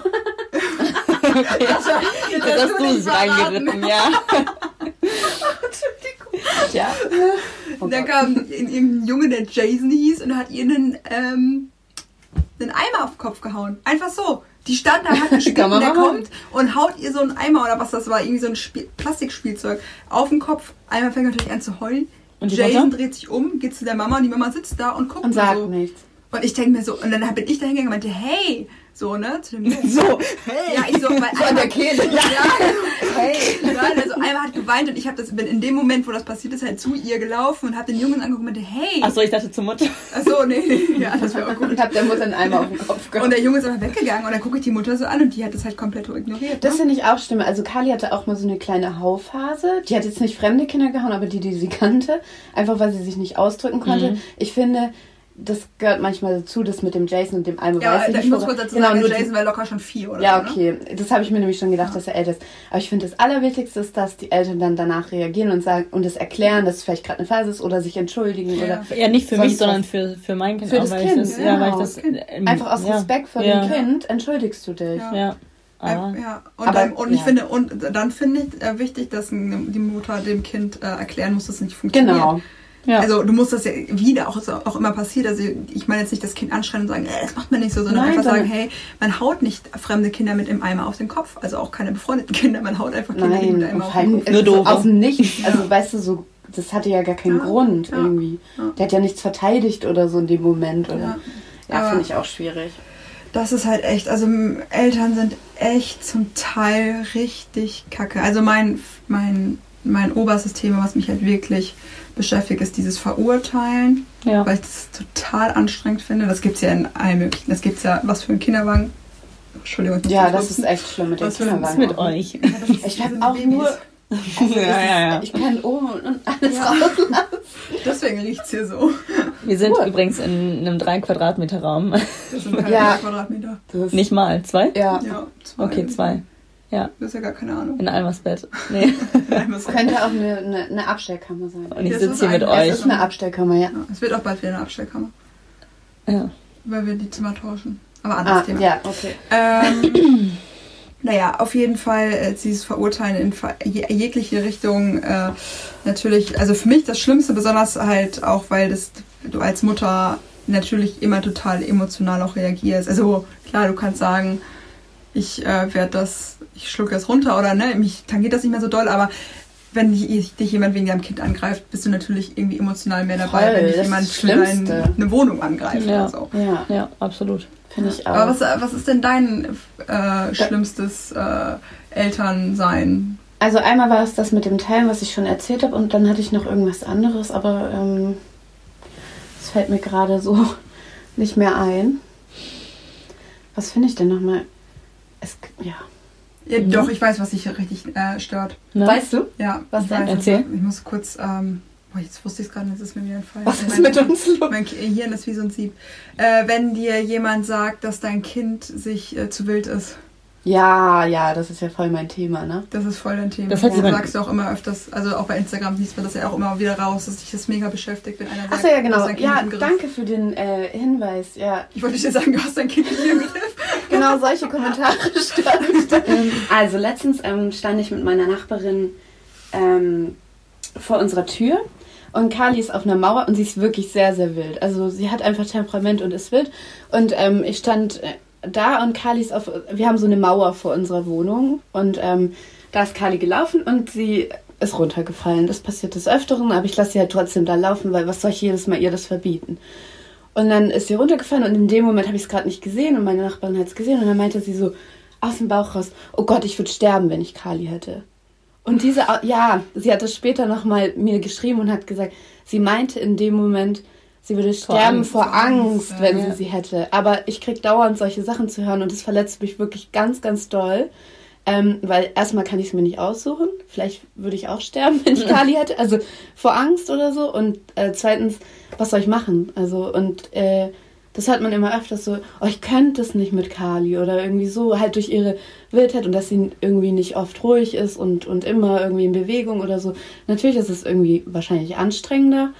Jetzt hast du es reingeritten, ja. Ja. Oh da kam in- irgendein Junge, der Jason hieß und hat ihr einen, ähm, einen Eimer auf den Kopf gehauen. Einfach so. Die stand da, hat gespielt und der kommt und haut ihr so einen Eimer oder was das war, irgendwie so ein Spiel Plastikspielzeug auf den Kopf. Eimer fängt natürlich an zu heulen. Und Jason Mutter? dreht sich um, geht zu der Mama und die Mama sitzt da und guckt Und sagt so. nichts. Und ich denke mir so, und dann bin ich da hingegangen und meinte, hey, so, ne, zu dem Jungen. So. Hey. Ja, ich so, weil So an der Kehle. Ja, hey. Nein, also einmal hat geweint und ich habe das, bin in dem Moment, wo das passiert ist, halt zu ihr gelaufen und habe den Jungen angeguckt und meinte, hey. Achso, ich dachte zur Mutter. Achso, nee, nee, ja, das wäre auch gut. Und hab der Mutter einen Eimer auf den Kopf gehauen. Und der Junge ist aber weggegangen und dann gucke ich die Mutter so an und die hat das halt komplett ignoriert. Das ne? finde ich auch schlimm. Also Kali hatte auch mal so eine kleine Hauphase. Die hat jetzt nicht fremde Kinder gehauen, aber die, die sie kannte. Einfach weil sie sich nicht ausdrücken konnte. Mhm. Ich finde, das gehört manchmal dazu, das mit dem Jason und dem Alme Ja, weiß ich ich nicht. muss kurz dazu genau, sagen, nur Jason wäre locker schon vier oder Ja, so. Ne? okay. Das habe ich mir nämlich schon gedacht, dass er älter ist. Aber ich finde, das Allerwichtigste ist, dass die Eltern dann danach reagieren und sagen und es erklären, dass es vielleicht gerade eine Phase ist oder sich entschuldigen Ja. oder Ja, nicht für mich, sondern für, für mein Kind. Für das Kind, das, ja, weil ich genau. das, ähm, einfach aus ja, Respekt vor ja. dem Kind entschuldigst du dich. Ja. Ja. Aber, ja, und, Aber- dann, und ich ja. finde, und dann finde ich äh, wichtig, dass die Mutter dem Kind äh, erklären muss, dass es nicht funktioniert. Genau. Ja. Also du musst das ja wieder auch, auch immer passiert. Also ich meine jetzt nicht das Kind anschreien und sagen, äh, das macht man nicht so, sondern Nein, einfach sagen, hey, man haut nicht fremde Kinder mit im Eimer auf den Kopf. Also auch keine befreundeten Kinder, man haut einfach Kinder die mit Nein, einem und auf den allem Kopf. Nur es doof. aus dem Nichts. Also weißt du, so das hatte ja gar keinen Ja, Grund ja, irgendwie. ja. Der hat ja nichts verteidigt oder so in dem Moment. Oder? Ja. Finde ich auch schwierig. Das ist halt echt, also Eltern sind echt zum Teil richtig kacke. Also mein, mein, mein oberstes Thema, was mich halt wirklich beschäftigt, ist dieses Verurteilen, ja. weil ich das total anstrengend finde. Das gibt es ja in allen möglichen. Das gibt es ja, was für ein Kinderwagen. Entschuldigung, Ja, das ist echt schlimm mit den Was ein- Was Kinderwagen. mit euch? Ist- Ich habe auch nur. Also Ja, ja, ja. Ich kann oben und alles Ja. rauslassen. Deswegen riecht es hier so. Wir sind Cool. übrigens in einem 3 Quadratmeter Raum. Das sind keine Ja. drei Quadratmeter. Das ist- Nicht mal, zwei? Ja. Ja, zwei. Okay, zwei. Ja, Das ist ja gar keine Ahnung. in Almas Bett. Nee. Könnte auch eine, eine, eine Abstellkammer sein. Und ich sitze hier mit ein- Es euch. ist eine Abstellkammer, ja. Ja, es wird auch bald wieder eine Abstellkammer, Ja. weil wir die Zimmer tauschen. Aber anderes Ah, Thema. ja, okay. Ähm, naja, auf jeden Fall äh, dieses Verurteilen in ver- je, jegliche Richtung. Äh, natürlich, also für mich das Schlimmste, besonders halt auch, weil das, du als Mutter natürlich immer total emotional auch reagierst. Also klar, du kannst sagen, ich äh, werde das, ich schlucke das runter oder ne, mich tangiert das nicht mehr so doll, aber wenn dich, dich jemand wegen deinem Kind angreift, bist du natürlich irgendwie emotional mehr dabei, Voll, wenn dich jemand für eine Wohnung angreift Ja. oder so. Ja, Ja, absolut. finde ich auch. Aber was, was ist denn dein äh, schlimmstes äh, Elternsein? Also einmal war es das mit dem Teilen, was ich schon erzählt habe, und dann hatte ich noch irgendwas anderes, aber ähm, es fällt mir gerade so nicht mehr ein. Was finde ich denn nochmal? Es, ja. Ja, Mhm. Doch, ich weiß, was dich richtig äh, stört. Ne? Weißt du? Ja, Was ich denn? weiß, Erzähl. Ich muss kurz, ähm, boah, jetzt wusste ich es gerade, jetzt ist mir wieder entfallen. Was ist Mein- mit uns los? Mein Gehirn ist wie so ein Sieb. Äh, wenn dir jemand sagt, dass dein Kind sich äh, zu wild ist, Ja, ja, das ist ja voll mein Thema, ne? das ist voll dein Thema. Das hat jemand- sagst du auch immer öfters, also auch bei Instagram siehst man das ja auch immer wieder raus, dass dich das mega beschäftigt, wenn einer sagt, Achso, ja, genau. Ja, danke für den äh, Hinweis. Ja, Ich wollte dir sagen, du hast dein Kind nicht im Griff. genau solche Kommentare stören. Also letztens ähm, stand ich mit meiner Nachbarin ähm, vor unserer Tür und Kali ist auf einer Mauer und sie ist wirklich sehr, sehr wild. Also sie hat einfach Temperament und ist wild. Und ähm, ich stand äh, da und Kali ist auf, wir haben so eine Mauer vor unserer Wohnung und ähm, da ist Kali gelaufen und sie ist runtergefallen. Das passiert des Öfteren, aber ich lasse sie halt trotzdem da laufen, weil was soll ich jedes Mal ihr das verbieten? Und dann ist sie runtergefallen und in dem Moment habe ich es gerade nicht gesehen und meine Nachbarin hat es gesehen und dann meinte sie so aus dem Bauch raus, oh Gott, ich würde sterben, wenn ich Kali hätte. Und diese, ja, sie hat das später nochmal mir geschrieben und hat gesagt, sie meinte in dem Moment, sie würde sterben Angst. vor Angst, Angst, wenn ja. sie sie hätte. Aber ich krieg dauernd solche Sachen zu hören und das verletzt mich wirklich ganz, ganz doll. Ähm, weil erstmal kann ich es mir nicht aussuchen. Vielleicht würde ich auch sterben, wenn ich Kali hätte. Also vor Angst oder so. Und äh, zweitens, was soll ich machen? Also, und äh, das hört man immer öfters so, oh, ich könnte es nicht mit Kali oder irgendwie so, halt durch ihre Wildheit und dass sie irgendwie nicht oft ruhig ist und, und immer irgendwie in Bewegung oder so. Natürlich ist es irgendwie wahrscheinlich anstrengender,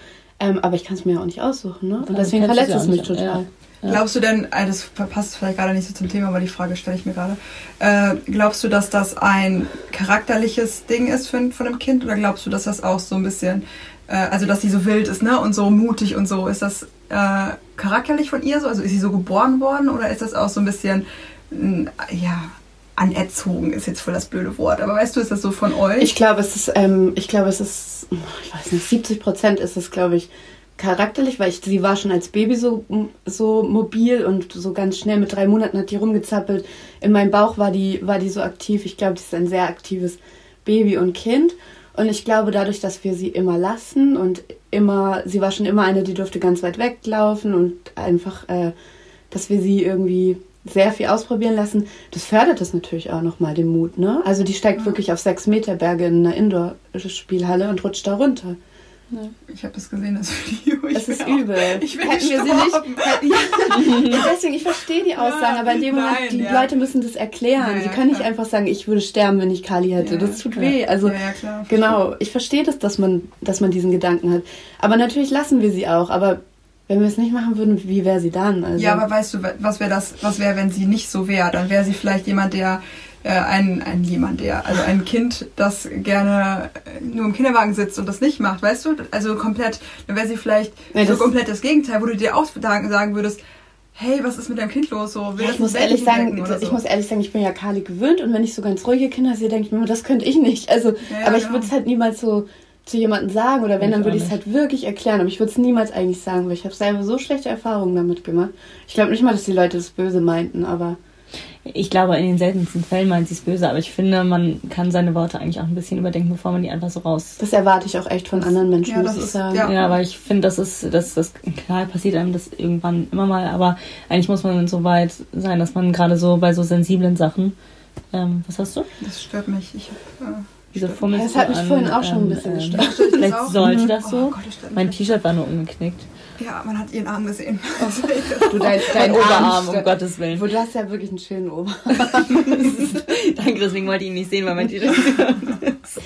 ähm, aber ich kann es mir auch nicht aussuchen, ne? Und Ja, deswegen verletzt es ja mich total. ja. Ja. Glaubst du denn, äh, das passt vielleicht gerade nicht so zum Thema, aber die Frage stelle ich mir gerade. Äh, glaubst du, dass das ein charakterliches Ding ist für, von einem Kind oder glaubst du, dass das auch so ein bisschen, äh, also dass sie so wild ist, ne? Und so mutig und so. Ist das äh, charakterlich von ihr so? Also ist sie so geboren worden oder ist das auch so ein bisschen, ja, anerzogen ist jetzt voll das blöde Wort. Aber weißt du, ist das so von euch? Ich glaube, es ist, ähm, ich glaube, es ist, ich weiß nicht, 70 Prozent ist es, glaube ich, charakterlich, weil ich, sie war schon als Baby so, so mobil und so ganz schnell mit drei Monaten hat die rumgezappelt. In meinem Bauch war die, war die so aktiv. Ich glaube, die ist ein sehr aktives Baby und Kind. Und ich glaube, dadurch, dass wir sie immer lassen und immer, sie war schon immer eine, die durfte ganz weit weglaufen und einfach, äh, dass wir sie irgendwie sehr viel ausprobieren lassen, das fördert das natürlich auch nochmal den Mut, ne? Also die steigt wirklich auf sechs Meter Berge in einer Indoor-Spielhalle und rutscht da runter. Ja. Ich habe das gesehen, das Video. Ich Das ist bin auch- übel. Ich will Hätten wir sie nicht. Ja, deswegen, ich verstehe die Aussagen, aber in dem Moment, nein, die ja. Leute müssen das erklären. Ja, sie ja, können nicht einfach sagen, ich würde sterben, wenn ich Kali hätte. Ja, das tut ja. weh. Also ja, ja, klar. genau, ich verstehe das, dass man, dass man diesen Gedanken hat. Aber natürlich lassen wir sie auch. Aber wenn wir es nicht machen würden, wie wäre sie dann? Also, Ja, aber weißt du, was wäre das, was wäre, wenn sie nicht so wäre? Dann wäre sie vielleicht jemand, der äh, ein, ein jemand, der, also ein Kind, das gerne äh, nur im Kinderwagen sitzt und das nicht macht, weißt du? Also komplett, dann wäre sie vielleicht Nee, so komplett das Gegenteil, wo du dir auch sagen würdest, hey, was ist mit deinem Kind los? So, Ja, ich muss ehrlich sagen, oder ich so? muss ehrlich sagen, ich bin ja Kali gewöhnt und wenn ich so ganz ruhige Kinder sehe, denke ich mir, das könnte ich nicht. Also, ja, aber ich würde es halt niemals so zu jemandem sagen oder wenn, Ich dann würde ich es halt wirklich erklären. Aber ich würde es niemals eigentlich sagen, weil ich habe selber so schlechte Erfahrungen damit gemacht. Ich glaube nicht mal, dass die Leute das böse meinten, aber Ich glaube, in den seltensten Fällen meint sie es böse, aber ich finde, man kann seine Worte eigentlich auch ein bisschen überdenken, bevor man die einfach so raus. das erwarte ich auch echt von anderen Menschen, ja, muss ich ist- sagen. ja. Ja, aber ich finde, das ist, das, das, klar passiert einem das irgendwann immer mal, aber eigentlich muss man so weit sein, dass man gerade so bei so sensiblen Sachen, ähm, was hast du? Das stört mich. Ich, äh, Diese Fummel. Das hat mich vorhin auch schon ein bisschen gestört. stört dich das Vielleicht sollte das Oh so. Gott, das stört Mein. T-Shirt war nur umgeknickt. Ja, man hat ihren Arm gesehen. Du, dein, dein Oberarm, Arm um Gottes Willen. Du hast ja wirklich einen schönen Oberarm. Danke, deswegen wollte ich ihn nicht sehen, weil mein T-Shirt.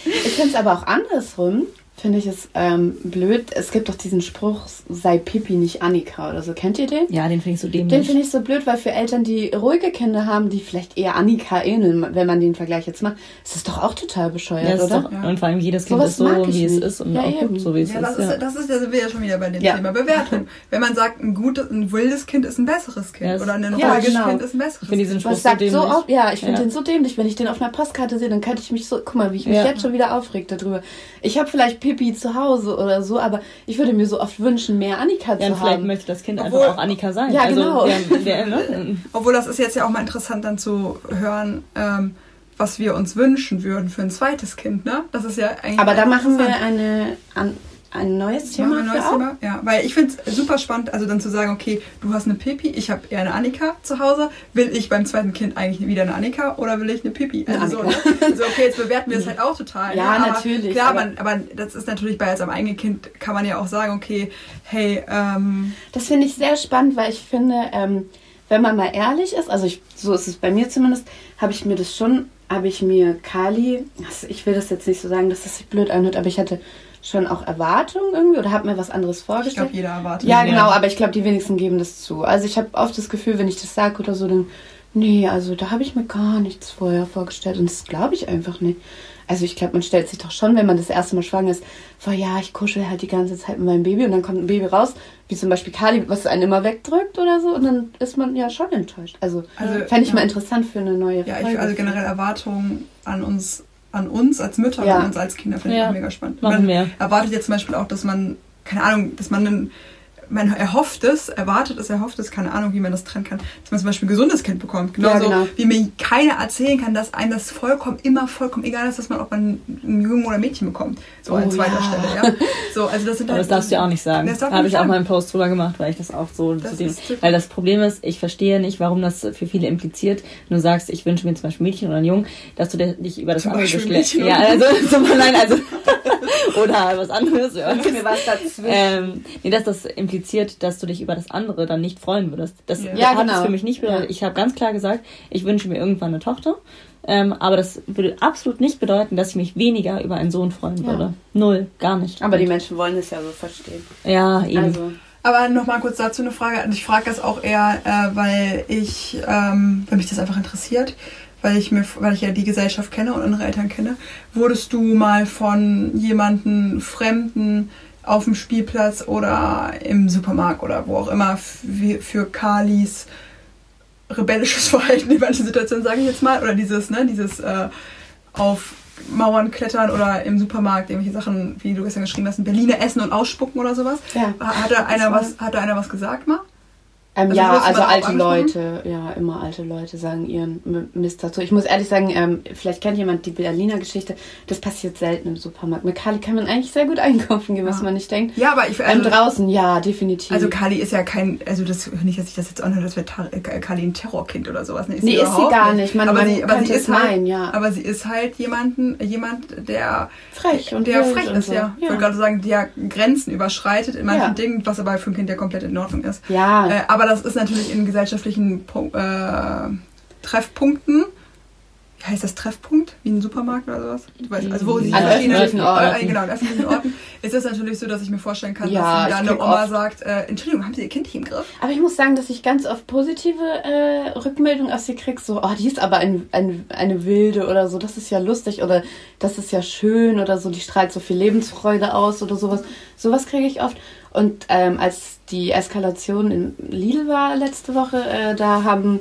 Ich finde es aber auch andersrum, finde ich es ähm, blöd. Es gibt doch diesen Spruch, sei Pipi, nicht Annika oder so. Kennt ihr den? ja, den finde ich so Den dämlich. finde ich so blöd, weil für Eltern, die ruhige Kinder haben, die vielleicht eher Annika ähneln, wenn man den Vergleich jetzt macht, ist das doch auch total bescheuert, Ja, ist oder? doch, Ja. Und vor allem jedes Kind Sowas ist so, wie es nicht. ist und Ja, auch eben. gut, so wie es Ja, das ist. ist, Ja. das ist, da sind wir ja schon wieder bei dem Ja. Thema Bewertung. Wenn man sagt, ein gutes, ein wildes Kind ist ein besseres Kind Ja, oder ein Ja, ruhiges genau. Kind ist ein besseres Ich finde diesen Kind. Spruch Was so sagt dämlich. so ja, ich finde Ja. den so dämlich. Wenn ich den auf einer Postkarte sehe, dann könnte ich mich so, guck mal, wie ich mich Ja. jetzt schon wieder aufreg darüber. Ich habe vielleicht Pipi zu Hause oder so, aber ich würde mir so oft wünschen, mehr Annika Ja, zu und vielleicht haben. möchte das Kind Obwohl- einfach auch Annika sein. Ja, also, genau. Der, der, ne? Obwohl das ist jetzt ja auch mal interessant dann zu hören, ähm, was wir uns wünschen würden für ein zweites Kind, ne? Das ist ja eigentlich. aber da machen wir eine, an, ein neues Thema ein neues. Thema? Ja, weil ich finde es super spannend, also dann zu sagen, okay, du hast eine Pipi, ich habe eher eine Annika zu Hause. Will ich beim zweiten Kind eigentlich wieder eine Annika oder will ich eine Pipi? Eine Also, so, ne? also okay, jetzt bewerten wir es halt auch total. Ja, ne? natürlich, Klar, aber- man, aber das ist natürlich bei jetzt am eigenen Kind kann man ja auch sagen, okay, hey, ähm, Das finde ich sehr spannend, weil ich finde, ähm, wenn man mal ehrlich ist, also ich, so ist es bei mir zumindest, habe ich mir das schon, habe ich mir Kali, also ich will das jetzt nicht so sagen, dass das sich blöd anhört, aber ich hatte schon auch Erwartungen irgendwie oder habe mir was anderes ich vorgestellt. glaube, jeder erwartet. Ja, Ja. genau, aber ich glaube, die wenigsten geben das zu. Also ich habe oft das Gefühl, wenn ich das sage oder so, dann, nee, also da habe ich mir gar nichts vorher vorgestellt und das glaube ich einfach nicht. Also ich glaube, man stellt sich doch schon, wenn man das erste Mal schwanger ist, vor, ja, ich kuschel halt die ganze Zeit mit meinem Baby und dann kommt ein Baby raus, wie zum Beispiel Kali, was einen immer wegdrückt oder so und dann ist man ja schon enttäuscht. Also, Also, fände ich ja. mal interessant für eine neue Ja, Folge. ich, also generell Erwartungen an uns, an uns als Mütter und Ja. an uns als Kinder finde ich auch mega spannend. Man erwartet jetzt zum Beispiel auch, dass man, keine Ahnung, dass man einen, man erhofft es, erwartet es, erhofft es, keine Ahnung, wie man das trennen kann, dass man zum Beispiel ein gesundes Kind bekommt. Genauso Ja, genau. wie mir keiner erzählen kann, dass einem das vollkommen, immer vollkommen egal ist, dass man, ob man einen Jungen oder ein Mädchen bekommt. So an Oh, zweiter ja. Stelle, ja. So, also das sind halt- das darfst du ja auch nicht sagen. Das habe ich auch mal einen Post drüber gemacht, weil ich das auch so Das zu dem. Weil das Problem ist, ich verstehe nicht, warum das für viele impliziert. Wenn du sagst, ich wünsche mir zum Beispiel ein Mädchen oder einen Jungen, dass du dich über das Zum andere Geschlecht. Ja, also zum, nein, also oder was anderes. Ja. mir was dazwischen. Ähm, nee, dass das impliziert, dass du dich über das andere dann nicht freuen würdest. Das Ja. Ja, hat es genau. für mich nicht bedeutet. Ja. Ich habe ganz klar gesagt, ich wünsche mir irgendwann eine Tochter. Ähm, aber das würde absolut nicht bedeuten, dass ich mich weniger über einen Sohn freuen Ja. würde. Null, gar nicht. aber die Menschen wollen es ja so verstehen. Ja, eben. Also, Aber nochmal kurz dazu eine Frage. Und ich frage das auch eher, äh, weil ich, ähm, weil mich das einfach interessiert, weil ich mir, weil ich ja die Gesellschaft kenne und unsere Eltern kenne. Wurdest du mal von jemandem Fremden auf dem Spielplatz oder im Supermarkt oder wo auch immer für, Kalis rebellisches Verhalten in manchen Situationen, sage ich jetzt mal, oder dieses, ne, dieses äh, auf Mauern klettern oder im Supermarkt irgendwelche Sachen, wie du gestern geschrieben hast, in Berliner essen und ausspucken oder sowas. ja. Ha- Hat da einer was, hat da einer was gesagt mal? Ähm, Also ja, also alte? Leute, ja, immer alte Leute sagen ihren Mist dazu. Ich muss ehrlich sagen, ähm, vielleicht kennt jemand die Berliner Geschichte, das passiert selten im Supermarkt. Mit Kali kann man eigentlich sehr gut einkaufen gehen, was man nicht denkt. Ja, aber ich Ähm, also, draußen, ja, definitiv. also Kali ist ja kein, also das nicht, dass ich das jetzt anhöre, das wäre Kali ein Terrorkind oder sowas. Nee, Nee, ist sie gar nicht. Man- aber man sie, aber sie ist halt, meinen, ja. Aber sie ist halt jemanden, jemand, der frech und der frech und ist, so. ja. Ich wollte gerade sagen, der Grenzen überschreitet in manchen Ja. Dingen, was aber für ein Kind ja komplett in Ordnung ist. Ja, Äh, aber das ist natürlich in gesellschaftlichen äh, Treffpunkten. Wie heißt das Treffpunkt? Wie ein Supermarkt oder sowas? Du weißt, also wo sie An verschiedene- öffentlichen Orten. Äh, genau, an öffentlichen Orten. Ist es natürlich so, dass ich mir vorstellen kann, Ja, dass dann eine Oma oft- sagt, äh, Entschuldigung, haben Sie Ihr Kind hier im Griff? aber ich muss sagen, dass ich ganz oft positive äh, Rückmeldungen aus ihr krieg, so, oh, die ist aber ein, ein, eine Wilde oder so, das ist ja lustig oder das ist ja schön oder so, die strahlt so viel Lebensfreude aus oder sowas. Sowas kriege ich oft. Und ähm, als die Eskalation in Lidl war letzte Woche, äh, da haben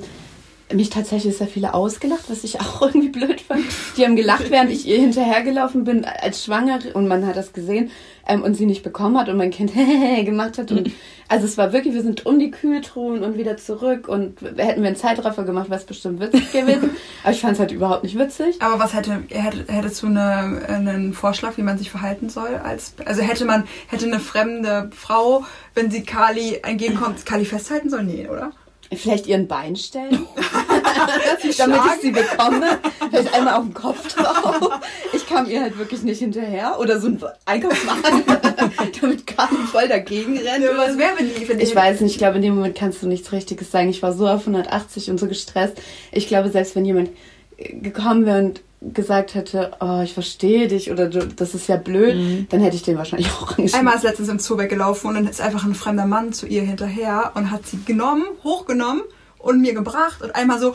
mich tatsächlich sehr viele ausgelacht, was ich auch irgendwie blöd fand. Die haben gelacht, während ich ihr hinterhergelaufen bin als Schwangere und man hat das gesehen ähm, und sie nicht bekommen hat und mein Kind gemacht hat. Und, also es war wirklich, wir sind um die Kühltruhen und wieder zurück und hätten wir einen Zeitraffer gemacht, wäre es bestimmt witzig gewesen. Aber ich fand es halt überhaupt nicht witzig. Aber was hätte, hätte hättest du eine, einen Vorschlag, wie man sich verhalten soll? Als, also hätte man, hätte eine fremde Frau, wenn sie Kali entgegenkommt, Kali festhalten sollen? Nee, oder? Vielleicht ihren Bein stellen, damit ich sie bekomme. Vielleicht einmal auf den Kopf drauf. Ich kam ihr halt wirklich nicht hinterher. Oder so ein Einkaufswagen, damit Kali voll dagegen rennt. Ja, was wäre, wenn die, wenn Ich weiß nicht, ich glaube, in dem Moment kannst du nichts Richtiges sagen. Ich war so auf 180 und so gestresst. Ich glaube, selbst wenn jemand gekommen wäre und gesagt hätte, oh, ich verstehe dich oder du, das ist ja blöd, dann hätte ich den wahrscheinlich auch angeschrieben. Einmal ist letztens im Zoo weggelaufen und dann ist einfach ein fremder Mann zu ihr hinterher und hat sie genommen, hochgenommen und mir gebracht und einmal so,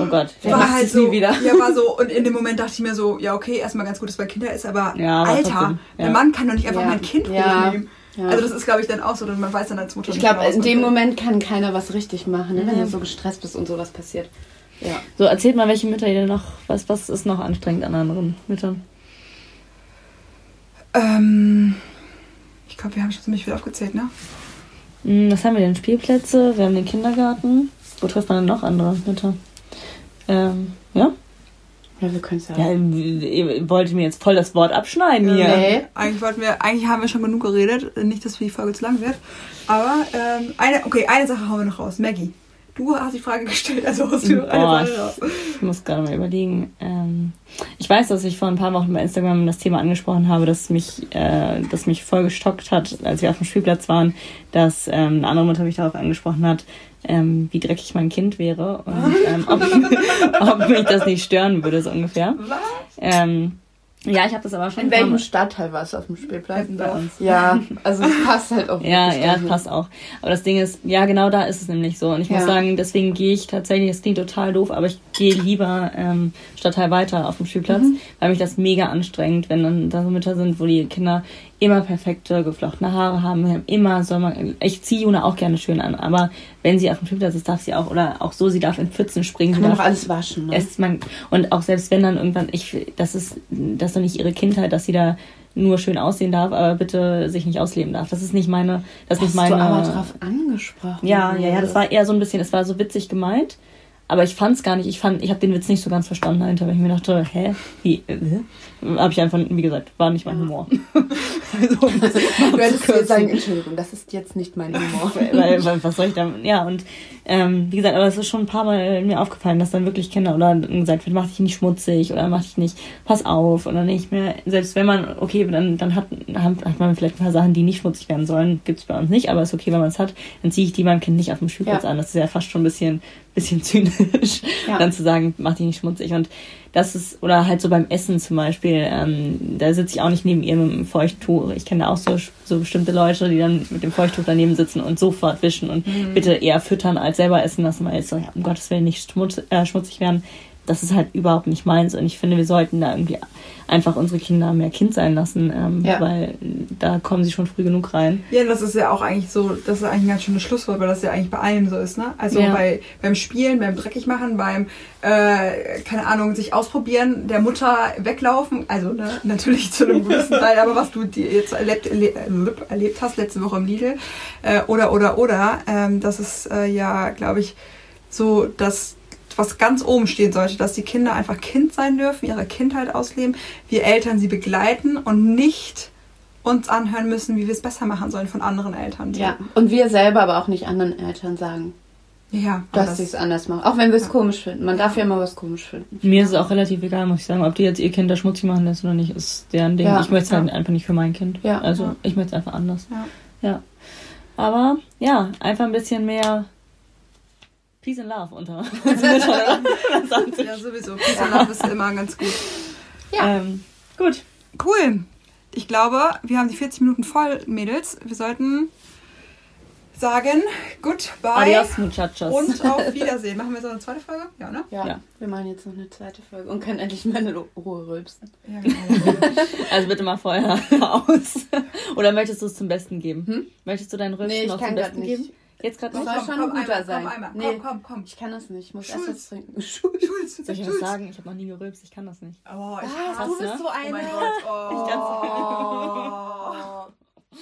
Oh Gott. Wer macht es so, nie wieder? Ja, war so, und in dem Moment dachte ich mir so, ja, okay, erstmal ganz gut, dass bei Kinder ist, aber, Ja, aber Alter, ja. der Mann kann doch nicht einfach Ja, mein Kind ja, hochnehmen. ja. Also das ist, glaube ich, dann auch so, und man weiß dann als Mutter Ich glaube, in dem. Moment kann keiner was richtig machen, ne? wenn du so gestresst bist und sowas passiert. Ja. So, erzählt mal, welche Mütter ihr noch, was, was ist noch anstrengend an anderen Müttern? Ähm, ich glaube, wir haben schon ziemlich viel aufgezählt, ne? Hm, Was haben wir denn? Spielplätze, wir haben den Kindergarten. Wo trifft man denn noch andere Mütter? Ähm, ja? Ja, wir können es ja. Ja, ihr wollt mir jetzt voll das Wort abschneiden hier. Nee. Eigentlich wollten wir, eigentlich haben wir schon genug geredet. Nicht, dass die Folge zu lang wird. Aber ähm, eine, okay, eine Sache hauen wir noch raus. Maggie, du hast die Frage gestellt, also hast du eine Boah, raus. ich muss gerade mal überlegen. Ähm, ich weiß, dass ich vor ein paar Wochen bei Instagram das Thema angesprochen habe, das mich, äh, das mich voll gestockt hat, als wir auf dem Spielplatz waren, dass ähm, eine andere Mutter mich darauf angesprochen hat, ähm, wie dreckig mein Kind wäre und ähm, ob, ob mich das nicht stören würde, so ungefähr. Was? Ja, ich habe das aber schon In welchem Stadtteil warst du auf dem Spielplatz? Bei uns. Ja, also es passt halt auch. Ja, ja, dahin. passt auch. Aber das Ding ist, ja, genau da ist es nämlich so. Und ich muss Ja. sagen, deswegen gehe ich tatsächlich, das klingt total doof, aber ich gehe lieber ähm, Stadtteil weiter auf dem Spielplatz, Mhm. weil mich das mega anstrengt, wenn dann da so Mütter sind, wo die Kinder immer perfekte, geflochtene Haare haben, immer soll man, ich ziehe Juna auch gerne schön an, aber wenn sie auf dem Spielplatz ist, darf sie auch, oder auch so, sie darf in Pfützen springen, Kann man noch alles waschen. Ne? es man und auch selbst wenn dann irgendwann ich das ist das ist doch nicht ihre Kindheit, dass sie da nur schön aussehen darf, aber bitte sich nicht ausleben darf. Das ist nicht meine das ist Hast nicht du meine aber drauf angesprochen. Ja, ja, ja, das war eher so ein bisschen, es war so witzig gemeint, aber ich fand es gar nicht, ich fand ich habe den Witz nicht so ganz verstanden dahinter, weil ich mir dachte, hä, wie äh, habe ich einfach wie gesagt, war nicht mein Humor. also, um das mal Du hättest jetzt sagen. Entschuldigung, das ist jetzt nicht mein Humor. weil, weil, was soll ich da, ja, und ähm, wie gesagt, aber es ist schon ein paar Mal mir aufgefallen, dass dann wirklich Kinder oder gesagt wird, mach dich nicht schmutzig oder mach dich nicht, pass auf oder nicht mehr, selbst wenn man, okay, dann, dann hat, hat hat man vielleicht ein paar Sachen, die nicht schmutzig werden sollen, gibt's bei uns nicht, aber ist okay, wenn man es hat, dann ziehe ich die meinem Kind nicht auf dem Spielplatz Ja. an. Das ist ja fast schon ein bisschen, bisschen zynisch, Ja. dann zu sagen, mach dich nicht schmutzig und das ist, oder halt so beim Essen zum Beispiel, ähm, da sitze ich auch nicht neben ihr mit dem Feuchttuch. Ich kenne auch so, so bestimmte Leute, die dann mit dem Feuchttuch daneben sitzen und sofort wischen und bitte eher füttern als selber essen lassen, weil jetzt so, ja, um Gottes Willen nicht schmutz, äh, schmutzig werden. Das ist halt überhaupt nicht meins. Und ich finde, wir sollten da irgendwie einfach unsere Kinder mehr Kind sein lassen, ähm, Ja. weil da kommen sie schon früh genug rein. Ja, das ist ja auch eigentlich so, das ist eigentlich ein ganz schönes Schlusswort, weil das ja eigentlich bei allem so ist, ne? Also Ja. bei, beim Spielen, beim Dreckigmachen, beim, äh, keine Ahnung, sich ausprobieren, der Mutter weglaufen, also ne, natürlich zu einem gewissen Teil, aber was du dir jetzt erlebt, erle- erlebt hast letzte Woche im Lidl, äh, oder, oder, oder, ähm, das ist äh, ja, glaube ich, so, dass was ganz oben stehen sollte, dass die Kinder einfach Kind sein dürfen, ihre Kindheit ausleben, wir Eltern sie begleiten und nicht uns anhören müssen, wie wir es besser machen sollen von anderen Eltern. Ja, und wir selber aber auch nicht anderen Eltern sagen, ja dass das- sie es anders machen. Auch wenn wir es komisch finden. Man darf ja immer was komisch finden. Mir ist es auch relativ egal, muss ich sagen, ob die jetzt ihr Kind da schmutzig machen lässt oder nicht, ist deren Ding. Ja. ich möchte es halt Ja. einfach nicht für mein Kind. Ja. Also Ja. ich möchte es einfach anders. Ja. Ja. Aber ja, einfach ein bisschen mehr Peace and Love unter uns. Ja, sowieso. Peace and Love ist immer ganz gut. Ja. Ähm, gut. Cool. Ich glaube, wir haben die 40 Minuten voll, Mädels. Wir sollten sagen, goodbye Adios, muchachos. und auf Wiedersehen. Machen wir so eine zweite Folge? Ja, ne? Ja, Ja. wir machen jetzt noch eine zweite Folge und können endlich mal eine Ruhe rülpsen. Ja, genau. Also bitte mal vorher aus. Oder möchtest du es zum Besten geben? Hm? Möchtest du deinen Rülpsen Nee, ich noch kann zum Besten nicht. geben? Jetzt gerade Das nicht? soll schon ein guter einmal, sein. Komm, einmal. Nee. komm, komm, komm. Ich kann das nicht. Ich muss Schulz. erst was trinken. Schulz, Soll ich was Schulz. sagen? Ich habe noch nie gerülpst, ich kann das nicht. Oh, ich Was? hasse- du bist so Oh mein Gott. Oh. Ich kann's Oh.